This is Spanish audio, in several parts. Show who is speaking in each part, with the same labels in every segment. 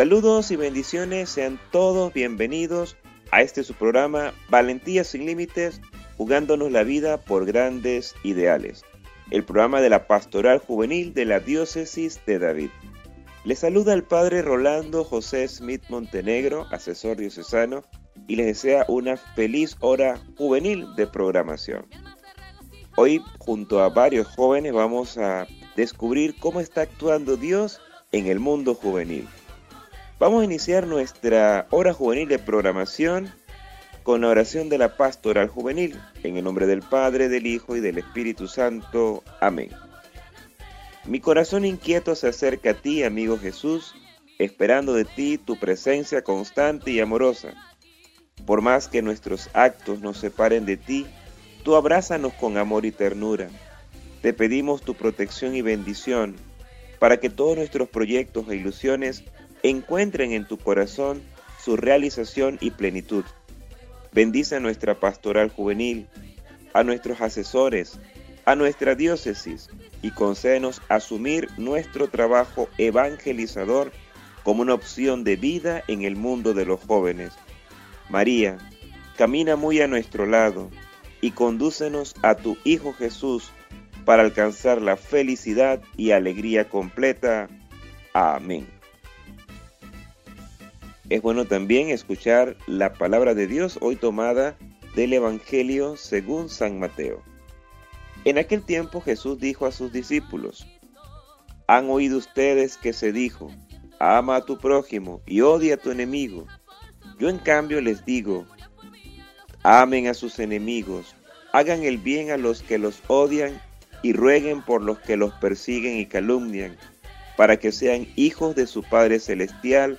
Speaker 1: Saludos y bendiciones, sean todos bienvenidos a este su programa Valentía sin Límites, jugándonos la vida por grandes ideales, el programa de la Pastoral Juvenil de la Diócesis de David. Les saluda el Padre Rolando José Smith Montenegro, asesor diocesano, y les desea una feliz hora juvenil de programación. Hoy, junto a varios jóvenes, vamos a descubrir cómo está actuando Dios en el mundo juvenil. Vamos a iniciar nuestra hora juvenil de programación con la oración de la pastoral juvenil, en el nombre del Padre, del Hijo y del Espíritu Santo. Amén. Mi corazón inquieto se acerca a ti, amigo Jesús, esperando de ti tu presencia constante y amorosa. Por más que nuestros actos nos separen de ti, tú abrázanos con amor y ternura. Te pedimos tu protección y bendición para que todos nuestros proyectos e ilusiones encuentren en tu corazón su realización y plenitud. Bendice a nuestra pastoral juvenil, a nuestros asesores, a nuestra diócesis y concédenos asumir nuestro trabajo evangelizador como una opción de vida en el mundo de los jóvenes. María, camina muy a nuestro lado y condúcenos a tu Hijo Jesús para alcanzar la felicidad y alegría completa. Amén. Es bueno también escuchar la palabra de Dios hoy tomada del Evangelio según San Mateo. En aquel tiempo Jesús dijo a sus discípulos, Han oído ustedes que se dijo, ama a tu prójimo y odia a tu enemigo. Yo en cambio les digo, amen a sus enemigos, hagan el bien a los que los odian y rueguen por los que los persiguen y calumnian, para que sean hijos de su Padre Celestial,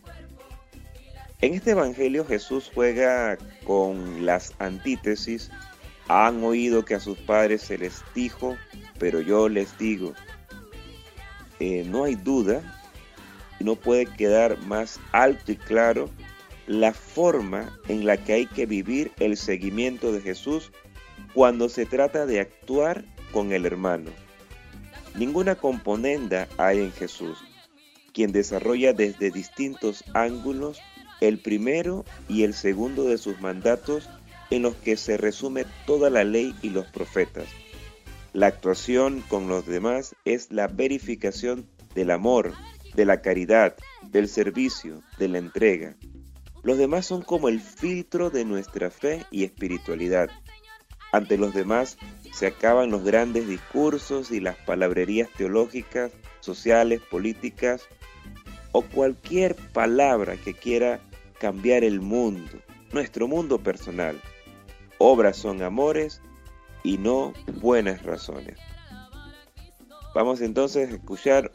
Speaker 1: En este Evangelio Jesús juega con las antítesis. Han oído que a sus padres se les dijo, pero yo les digo. Eh, no hay duda, no puede quedar más alto y claro la forma en la que hay que vivir el seguimiento de Jesús cuando se trata de actuar con el hermano. Ninguna componenda hay en Jesús, quien desarrolla desde distintos ángulos el primero y el segundo de sus mandatos en los que se resume toda la ley y los profetas. La actuación con los demás es la verificación del amor, de la caridad, del servicio, de la entrega. Los demás son como el filtro de nuestra fe y espiritualidad. Ante los demás se acaban los grandes discursos y las palabrerías teológicas, sociales, políticas o cualquier palabra que quiera cambiar el mundo, nuestro mundo personal. Obras son amores y no buenas razones. Vamos entonces a escuchar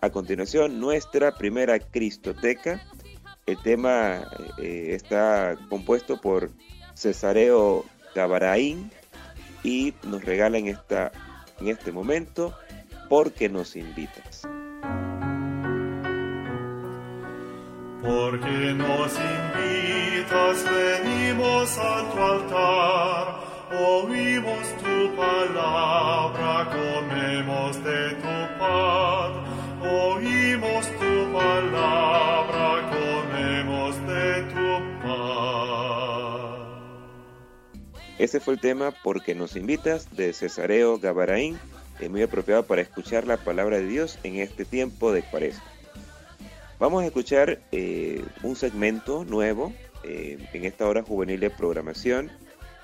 Speaker 1: a continuación nuestra primera Cristoteca. El tema eh, está compuesto por Cesareo Gabaraín y nos regala en, esta, en este momento porque nos invitas.
Speaker 2: Porque nos invitas, venimos a tu altar, oímos tu palabra, comemos de tu paz, oímos tu palabra, comemos de tu paz.
Speaker 1: Ese fue el tema Porque nos invitas de Cesareo Gabaraín, es muy apropiado para escuchar la palabra de Dios en este tiempo de cuaresma. Vamos a escuchar eh, un segmento nuevo eh, en esta hora juvenil de programación.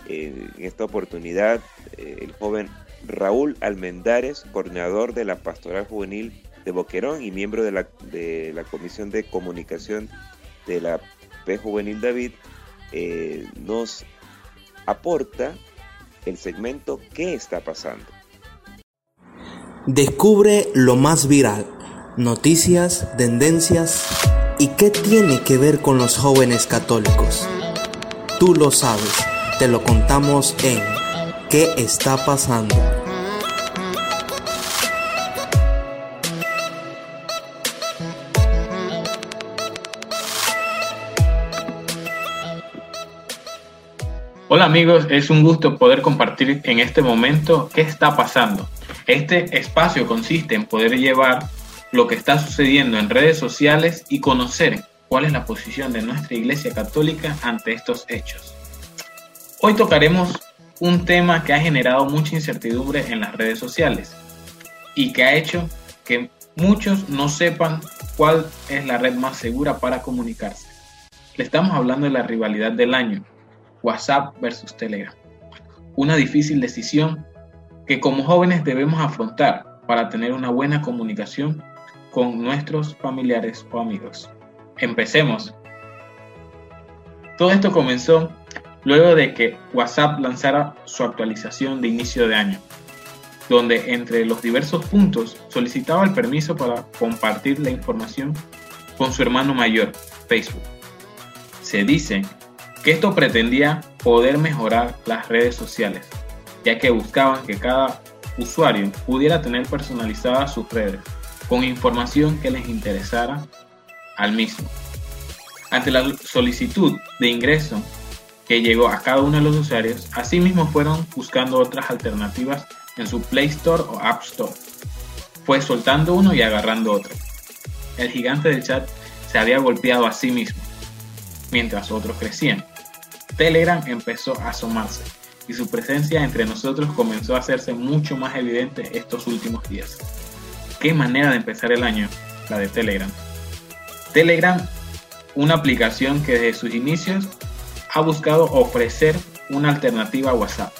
Speaker 1: Eh, en esta oportunidad, el joven Raúl Almendares, coordinador de la Pastoral Juvenil de Boquerón y miembro de la, de la Comisión de Comunicación de la P Juvenil David, nos aporta el segmento ¿Qué está pasando?
Speaker 3: Descubre lo más viral Noticias, tendencias ¿Y qué tiene que ver con los jóvenes católicos? Tú lo sabes, te lo contamos en ¿Qué está pasando?
Speaker 4: Hola amigos, es un gusto poder compartir en este momento qué está pasando. Este espacio consiste en poder llevar lo que está sucediendo en redes sociales y conocer cuál es la posición de nuestra Iglesia Católica ante estos hechos. Hoy tocaremos un tema que ha generado mucha incertidumbre en las redes sociales y que ha hecho que muchos no sepan cuál es la red más segura para comunicarse. Le estamos hablando de la rivalidad del año, WhatsApp versus Telegram. Una difícil decisión que como jóvenes debemos afrontar para tener una buena comunicación con nuestros familiares o amigos. Empecemos. Todo esto comenzó luego de que WhatsApp lanzara su actualización de inicio de año, donde entre los diversos puntos solicitaba el permiso para compartir la información con su hermano mayor, Facebook. Se dice que esto pretendía poder mejorar las redes sociales, ya que buscaban que cada usuario pudiera tener personalizadas sus redes con información que les interesara al mismo. Ante la solicitud de ingreso que llegó a cada uno de los usuarios, asimismo fueron buscando otras alternativas en su Play Store o App Store. Fue soltando uno y agarrando otro. El gigante del chat se había golpeado a sí mismo, mientras otros crecían. Telegram empezó a asomarse y su presencia entre nosotros comenzó a hacerse mucho más evidente estos últimos días. Qué manera de empezar el año, la de Telegram. Telegram, una aplicación que desde sus inicios ha buscado ofrecer una alternativa a WhatsApp.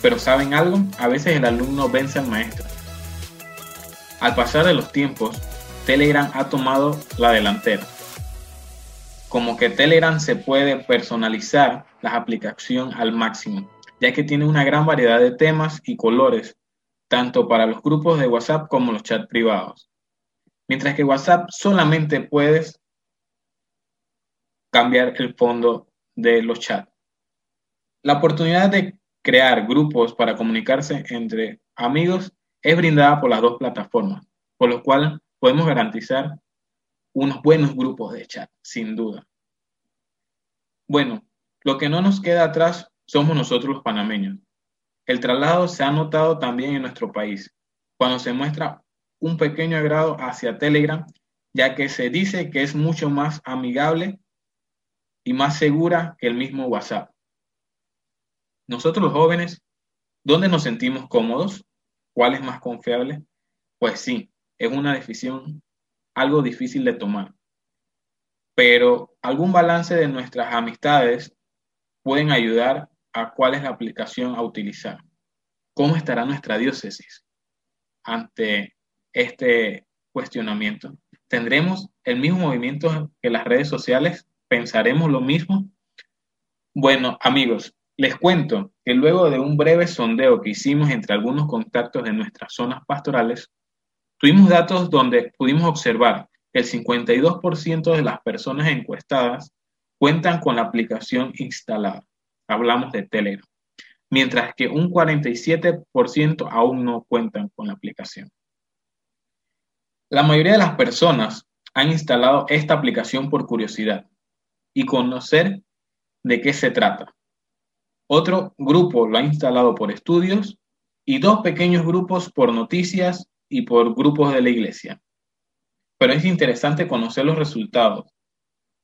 Speaker 4: Pero ¿saben algo? A veces el alumno vence al maestro. Al pasar de los tiempos, Telegram ha tomado la delantera como que Telegram se puede personalizar la aplicación al máximo, ya que tiene una gran variedad de temas y colores, tanto para los grupos de WhatsApp como los chats privados. Mientras que WhatsApp solamente puedes cambiar el fondo de los chats. La oportunidad de crear grupos para comunicarse entre amigos es brindada por las dos plataformas, por lo cual podemos garantizar unos buenos grupos de chat, sin duda. Bueno, lo que no nos queda atrás somos nosotros los panameños. El traslado se ha notado también en nuestro país, cuando se muestra un pequeño agrado hacia Telegram, ya que se dice que es mucho más amigable y más segura que el mismo WhatsApp. Nosotros los jóvenes, ¿dónde nos sentimos cómodos? ¿Cuál es más confiable? Pues sí, es una decisión algo difícil de tomar. Pero algún balance de nuestras amistades pueden ayudar a cuál es la aplicación a utilizar. ¿Cómo estará nuestra diócesis ante este cuestionamiento? ¿Tendremos el mismo movimiento que las redes sociales? ¿Pensaremos lo mismo? Bueno, amigos, les cuento que luego de un breve sondeo que hicimos entre algunos contactos de nuestras zonas pastorales, Tuvimos datos donde pudimos observar que el 52% de las personas encuestadas cuentan con la aplicación instalada. Hablamos de Telegram. Mientras que un 47% aún no cuentan con la aplicación. La mayoría de las personas han instalado esta aplicación por curiosidad y conocer de qué se trata. Otro grupo lo ha instalado por estudios y dos pequeños grupos por noticias y por grupos de la iglesia. Pero es interesante conocer los resultados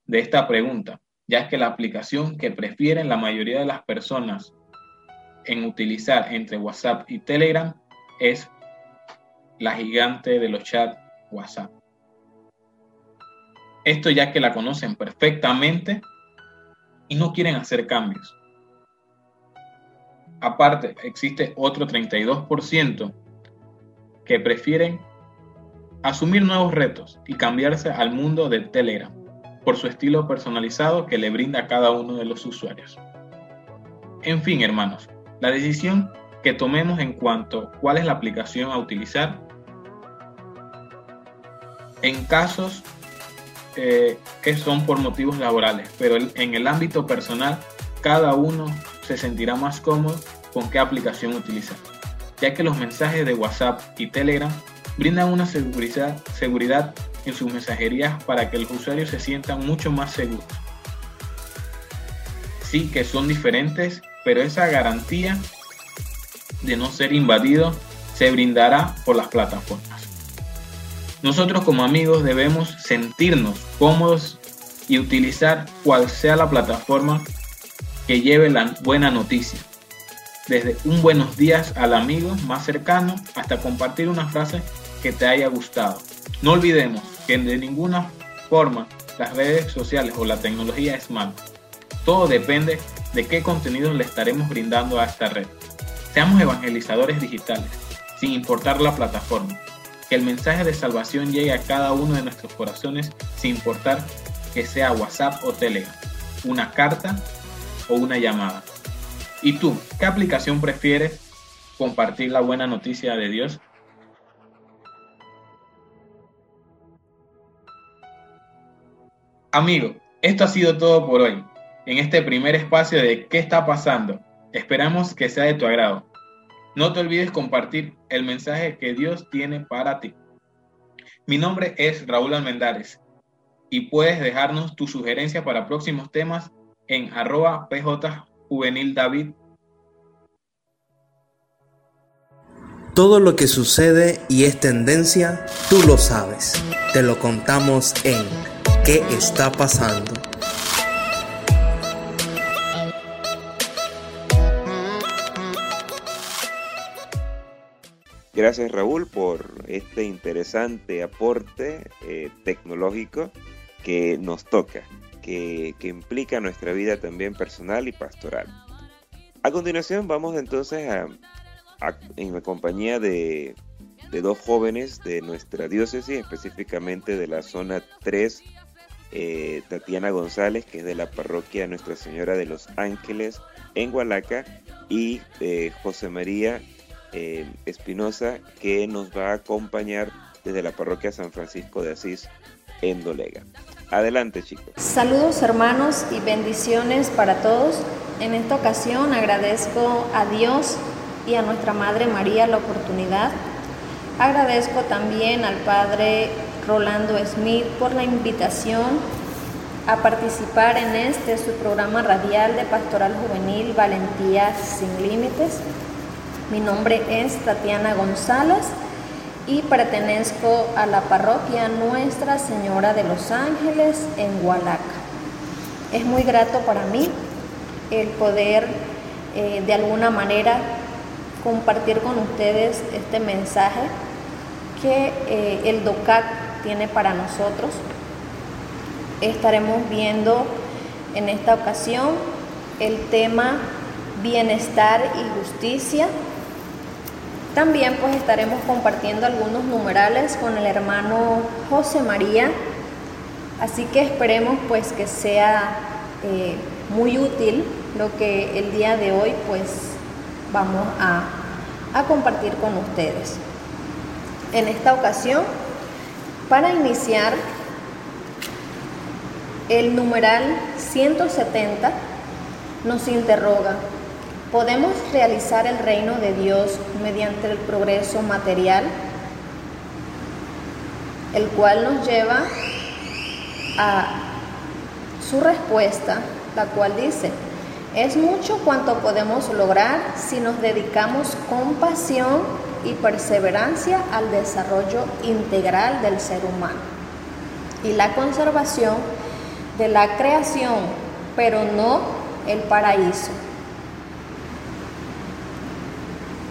Speaker 4: de esta pregunta, ya que la aplicación que prefieren la mayoría de las personas en utilizar entre WhatsApp y Telegram es la gigante de los chats WhatsApp. Esto ya que la conocen perfectamente y no quieren hacer cambios. Aparte, existe otro 32% que prefieren asumir nuevos retos y cambiarse al mundo de Telegram por su estilo personalizado que le brinda a cada uno de los usuarios. En fin, hermanos, la decisión que tomemos en cuanto a cuál es la aplicación a utilizar en casos eh, que son por motivos laborales, pero en el ámbito personal cada uno se sentirá más cómodo con qué aplicación utilizar, ya que los mensajes de WhatsApp y Telegram brindan una seguridad, seguridad en sus mensajerías para que los usuarios se sientan mucho más seguros. Sí que son diferentes, pero esa garantía de no ser invadido se brindará por las plataformas. Nosotros como amigos debemos sentirnos cómodos y utilizar cual sea la plataforma que lleve la buena noticia. Desde un buenos días al amigo más cercano hasta compartir una frase que te haya gustado. No olvidemos que de ninguna forma las redes sociales o la tecnología es malo. Todo depende de qué contenido le estaremos brindando a esta red. Seamos evangelizadores digitales, sin importar la plataforma. Que el mensaje de salvación llegue a cada uno de nuestros corazones, sin importar que sea WhatsApp o Telegram, una carta o una llamada. ¿Y tú, qué aplicación prefieres compartir la buena noticia de Dios? Amigo, esto ha sido todo por hoy, en este primer espacio de ¿Qué está pasando? Esperamos que sea de tu agrado. No te olvides compartir el mensaje que Dios tiene para ti. Mi nombre es Raúl Almendares y puedes dejarnos tu sugerencia para próximos temas en arroba pjjuvenildavid.
Speaker 3: Todo lo que sucede y es tendencia, tú lo sabes. Te lo contamos en ¿Qué está pasando?
Speaker 1: Gracias Raúl por este interesante aporte eh, tecnológico que nos toca que, implica nuestra vida también personal y pastoral. A continuación vamos entonces a, en la compañía de, dos jóvenes de nuestra diócesis, específicamente de la zona 3, eh, Tatiana González, que es de la parroquia Nuestra Señora de los Ángeles en Hualaca, y eh, José María eh, Espinosa, que nos va a acompañar desde la parroquia San Francisco de Asís en Dolega. Adelante chicos.
Speaker 5: Saludos hermanos y bendiciones para todos. En esta ocasión agradezco a Dios y a nuestra Madre María la oportunidad. Agradezco también al Padre Rolando Smith por la invitación a participar en este su programa radial de Pastoral Juvenil Valentía sin Límites. Mi nombre es Tatiana González y pertenezco a la parroquia Nuestra Señora de los Ángeles en Hualaca. Es muy grato para mí el poder eh, de alguna manera compartir con ustedes este mensaje que eh, el DOCAC tiene para nosotros. Estaremos viendo en esta ocasión el tema bienestar y justicia también pues estaremos compartiendo algunos numerales con el hermano José María, así que esperemos pues que sea eh, muy útil lo que el día de hoy pues vamos a, a compartir con ustedes. En esta ocasión, para iniciar, el numeral 170 nos interroga, ¿Podemos realizar el reino de Dios mediante el progreso material, el cual nos lleva a su respuesta, la cual dice, es mucho cuanto podemos lograr si nos dedicamos con pasión y perseverancia al desarrollo integral del ser humano y la conservación de la creación, pero no el paraíso.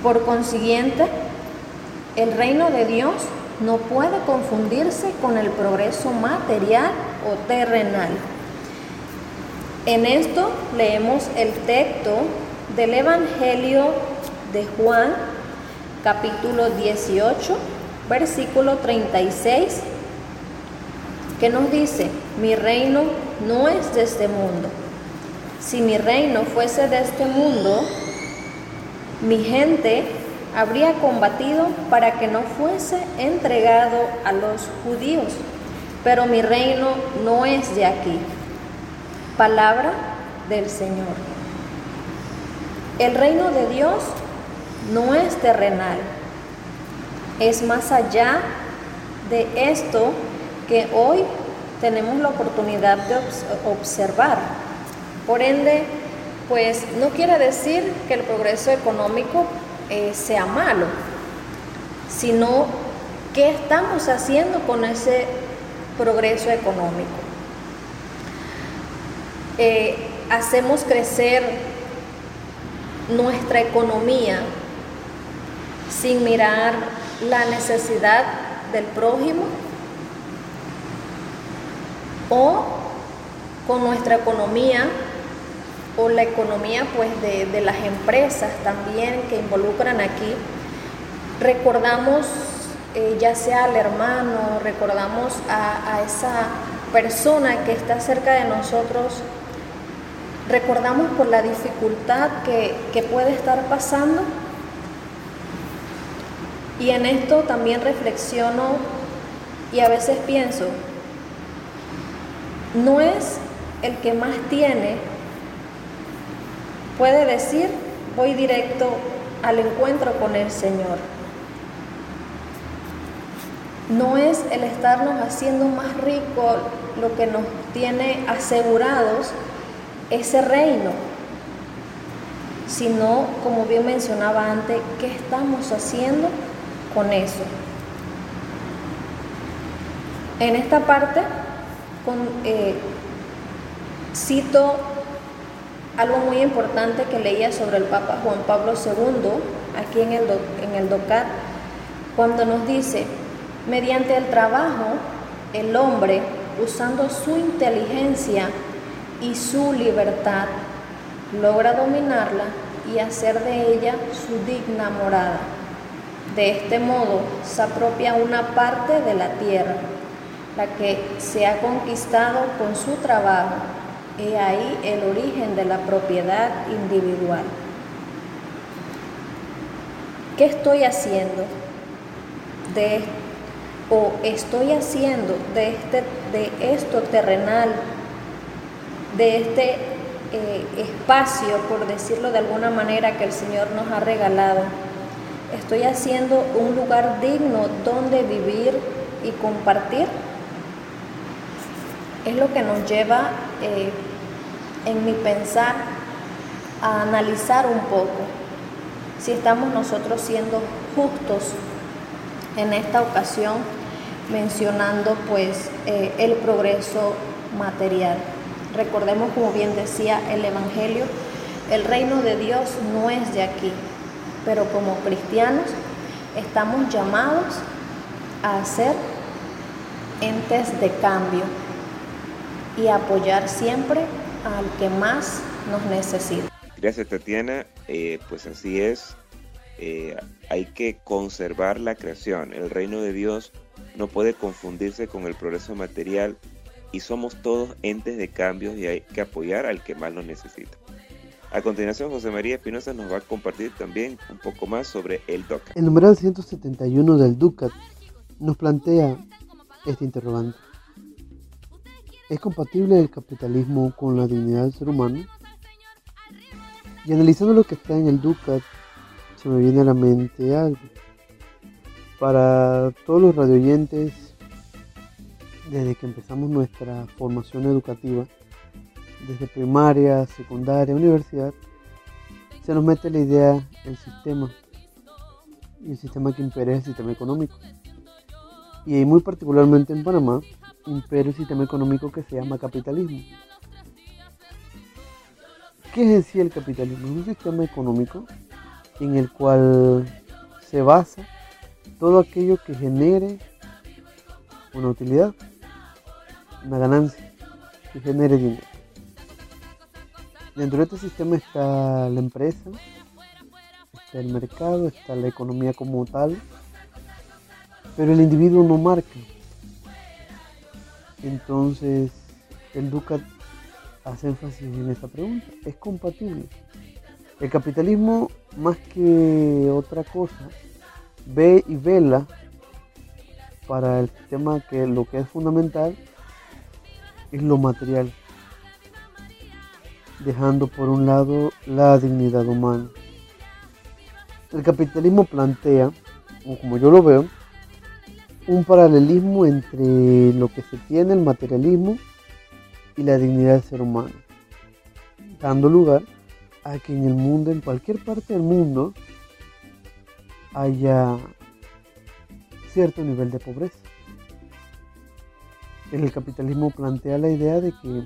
Speaker 5: Por consiguiente, el reino de Dios no puede confundirse con el progreso material o terrenal. En esto leemos el texto del Evangelio de Juan, capítulo 18, versículo 36, que nos dice, mi reino no es de este mundo. Si mi reino fuese de este mundo, mi gente habría combatido para que no fuese entregado a los judíos. pero mi reino no es de aquí. Palabra del Señor. El reino de Dios no es terrenal, es más allá de esto que hoy tenemos la oportunidad de observar. Por ende, pues no quiere decir que el progreso económico eh, sea malo, sino qué estamos haciendo con ese progreso económico. Eh, hacemos crecer nuestra economía sin mirar la necesidad del prójimo o con nuestra economía o la economía pues de, las empresas también que involucran aquí, recordamos eh, ya sea al hermano, recordamos a, esa persona que está cerca de nosotros, recordamos por la dificultad que, que puede estar pasando. Y en esto también reflexiono y a veces pienso, no es el que más tiene puede decir, voy directo al encuentro con el Señor. No es el estarnos haciendo más rico lo que nos tiene asegurados ese reino, sino, como bien mencionaba antes, ¿qué estamos haciendo con eso? En esta parte eh, cito algo muy importante que leía sobre el Papa Juan Pablo II, aquí en el, en el DOCAT, cuando nos dice, mediante el trabajo, el hombre, usando su inteligencia y su libertad, logra dominarla y hacer de ella su digna morada. De este modo se apropia una parte de la tierra, la que se ha conquistado con su trabajo He ahí el origen de la propiedad individual. ¿Qué estoy haciendo de o estoy haciendo de este de esto terrenal, de este eh, espacio, por decirlo de alguna manera, que el Señor nos ha regalado? Estoy haciendo un lugar digno donde vivir y compartir es lo que nos lleva eh, en mi pensar a analizar un poco si estamos nosotros siendo justos en esta ocasión mencionando pues eh, el progreso material. Recordemos como bien decía el Evangelio, el reino de Dios no es de aquí, pero como cristianos estamos llamados a ser entes de cambio, y apoyar siempre al que más nos necesita.
Speaker 1: Gracias Tatiana, eh, pues así es, eh, hay que conservar la creación, el reino de Dios no puede confundirse con el progreso material y somos todos entes de cambios y hay que apoyar al que más lo necesita. A continuación, José María Espinosa nos va a compartir también un poco más sobre el DOCAT.
Speaker 6: El numeral 171 del DUCAT nos plantea este interrogante. ¿Es compatible el capitalismo con la dignidad del ser humano? Y analizando lo que está en el DUCAT, se me viene a la mente algo. Para todos los radioyentes, desde que empezamos nuestra formación educativa, desde primaria, secundaria, universidad, se nos mete la idea el sistema. Y el sistema que impera es el sistema económico. Y muy particularmente en Panamá, impera un sistema económico que se llama capitalismo. ¿Qué es en el capitalismo? Es un sistema económico en el cual se basa todo aquello que genere una utilidad, una ganancia, que genere dinero. Dentro de este sistema está la empresa, está el mercado, está la economía como tal, pero el individuo no marca, entonces, el Ducat hace énfasis en esta pregunta. ¿Es compatible? El capitalismo, más que otra cosa, ve y vela para el sistema que lo que es fundamental es lo material, dejando por un lado la dignidad humana. El capitalismo plantea, o como yo lo veo, un paralelismo entre lo que se tiene, el materialismo, y la dignidad del ser humano, dando lugar a que en el mundo, en cualquier parte del mundo, haya cierto nivel de pobreza. El capitalismo plantea la idea de que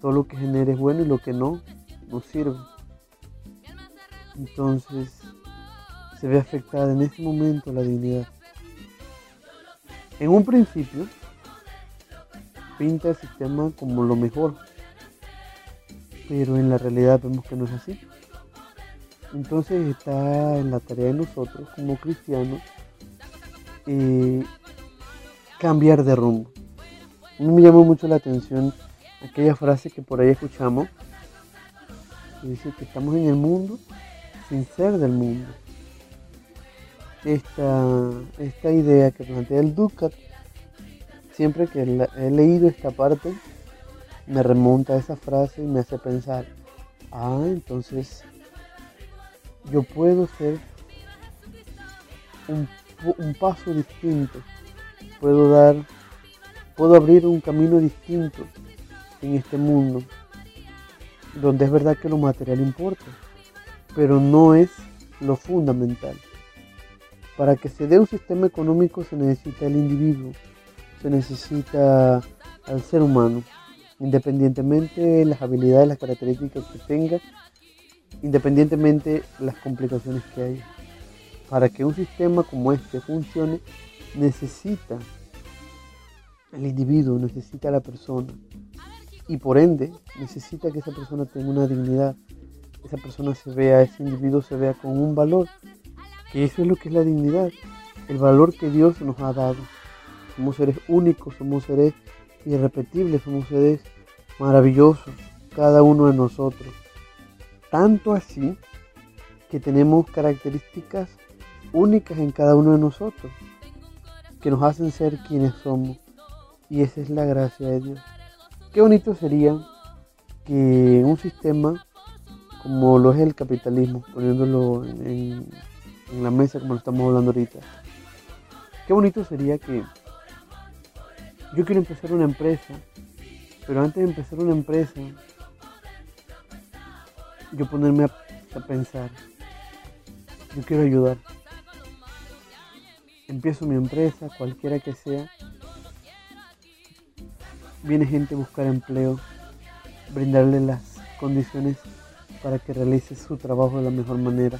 Speaker 6: todo lo que genere es bueno y lo que no, no sirve. Entonces se ve afectada en ese momento la dignidad. En un principio, pinta el sistema como lo mejor, pero en la realidad vemos que no es así. Entonces está en la tarea de nosotros como cristianos eh, cambiar de rumbo. A mí me llamó mucho la atención aquella frase que por ahí escuchamos, que dice que estamos en el mundo sin ser del mundo. Esta, esta idea que plantea el Ducat, siempre que he leído esta parte, me remonta a esa frase y me hace pensar, ah, entonces yo puedo ser un, un paso distinto, puedo dar, puedo abrir un camino distinto en este mundo, donde es verdad que lo material importa, pero no es lo fundamental. Para que se dé un sistema económico se necesita el individuo, se necesita al ser humano, independientemente de las habilidades, las características que tenga, independientemente de las complicaciones que haya. Para que un sistema como este funcione, necesita el individuo, necesita la persona, y por ende necesita que esa persona tenga una dignidad, esa persona se vea, ese individuo se vea con un valor, que eso es lo que es la dignidad, el valor que Dios nos ha dado. Somos seres únicos, somos seres irrepetibles, somos seres maravillosos, cada uno de nosotros. Tanto así que tenemos características únicas en cada uno de nosotros, que nos hacen ser quienes somos. Y esa es la gracia de Dios. Qué bonito sería que un sistema como lo es el capitalismo, poniéndolo en, la mesa como lo estamos hablando ahorita, qué bonito sería que yo quiero empezar una empresa, pero antes de empezar una empresa, yo ponerme a pensar, yo quiero ayudar. Empiezo mi empresa, cualquiera que sea, Viene gente a buscar empleo, brindarle las condiciones para que realice su trabajo de la mejor manera,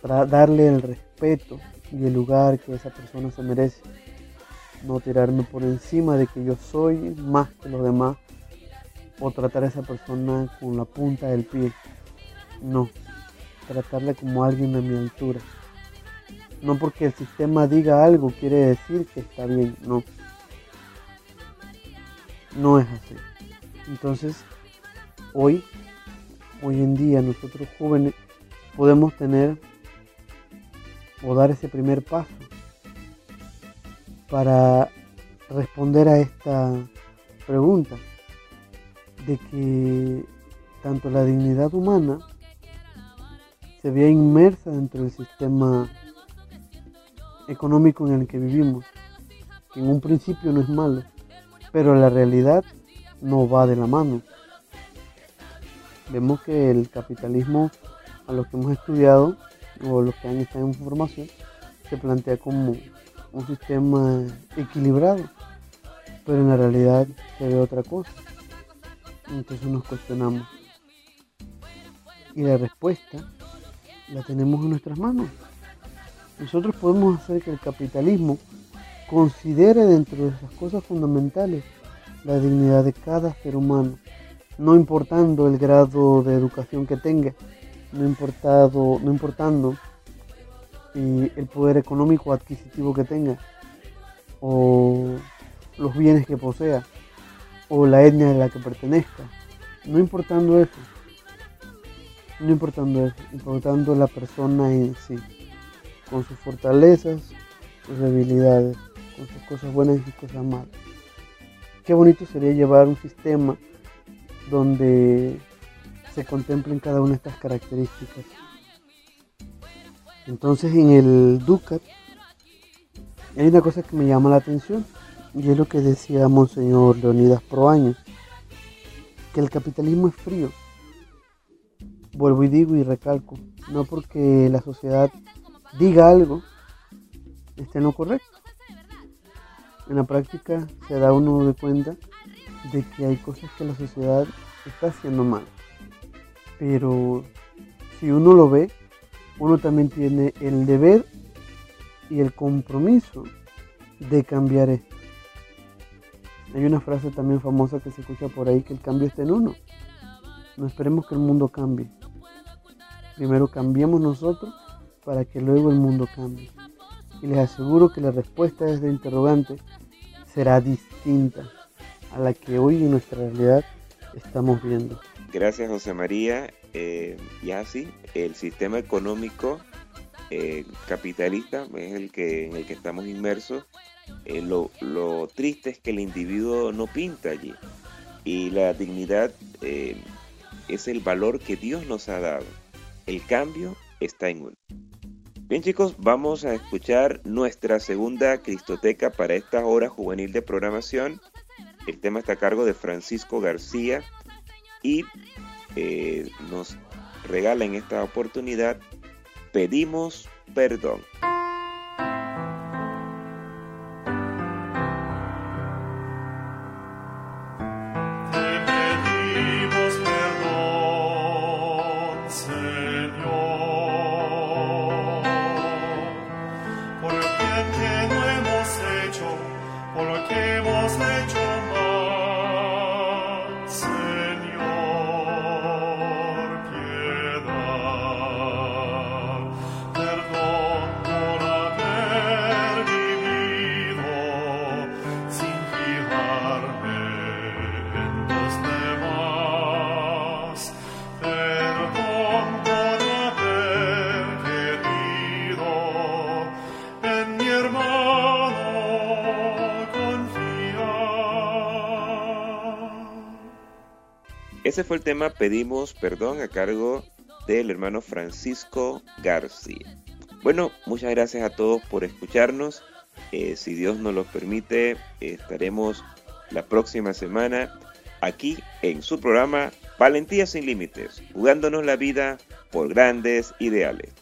Speaker 6: para darle el respeto y el lugar que esa persona se merece. No tirarme por encima de que yo soy más que los demás o tratar a esa persona con la punta del pie. No, tratarle como alguien a mi altura. No porque el sistema diga algo quiere decir que está bien, no no es así. Entonces, hoy, hoy en día, nosotros jóvenes podemos tener o dar ese primer paso para responder a esta pregunta de que tanto la dignidad humana se vea inmersa dentro del sistema económico en el que vivimos, que en un principio no es malo, pero la realidad no va de la mano. Vemos que el capitalismo, a los que hemos estudiado o los que han estado en formación, se plantea como un sistema equilibrado, pero en la realidad se ve otra cosa. Entonces nos cuestionamos. Y la respuesta la tenemos en nuestras manos. Nosotros podemos hacer que el capitalismo considere dentro de esas cosas fundamentales la dignidad de cada ser humano, no importando el grado de educación que tenga, no, importado, no importando eh, el poder económico adquisitivo que tenga, o los bienes que posea, o la etnia a la que pertenezca, no importando eso, no importando eso, importando la persona en sí, con sus fortalezas, sus debilidades, con sus cosas buenas y sus cosas malas. Qué bonito sería llevar un sistema donde se contemplen cada una de estas características. Entonces en el Ducat hay una cosa que me llama la atención y es lo que decía Monseñor Leonidas Proaño, que el capitalismo es frío. Vuelvo y digo y recalco, no porque la sociedad diga algo esté en lo correcto. En la práctica se da uno de cuenta de que hay cosas que la sociedad está haciendo mal. Pero si uno lo ve, uno también tiene el deber y el compromiso de cambiar esto. Hay una frase también famosa que se escucha por ahí que el cambio está en uno. No esperemos que el mundo cambie. Primero cambiemos nosotros para que luego el mundo cambie. Y les aseguro que la respuesta de este interrogante será distinta a la que hoy en nuestra realidad estamos viendo.
Speaker 1: Gracias José María. Eh, y así, el sistema económico eh, capitalista es el que, en el que estamos inmersos. Eh, lo, lo, triste es que el individuo no pinta allí. Y la dignidad es el valor que Dios nos ha dado. El cambio está en uno. Bien chicos, vamos a escuchar nuestra segunda Cristoteca para esta hora juvenil de programación. El tema está a cargo de Francisco García y eh, nos regala en esta oportunidad Pedimos Perdón. Ese fue el tema Pedimos Perdón a cargo del hermano Francisco García. Bueno, muchas gracias a todos por escucharnos. Eh, si Dios nos lo permite, estaremos la próxima semana aquí en su programa Valentía sin Límites, jugándonos la vida por grandes ideales.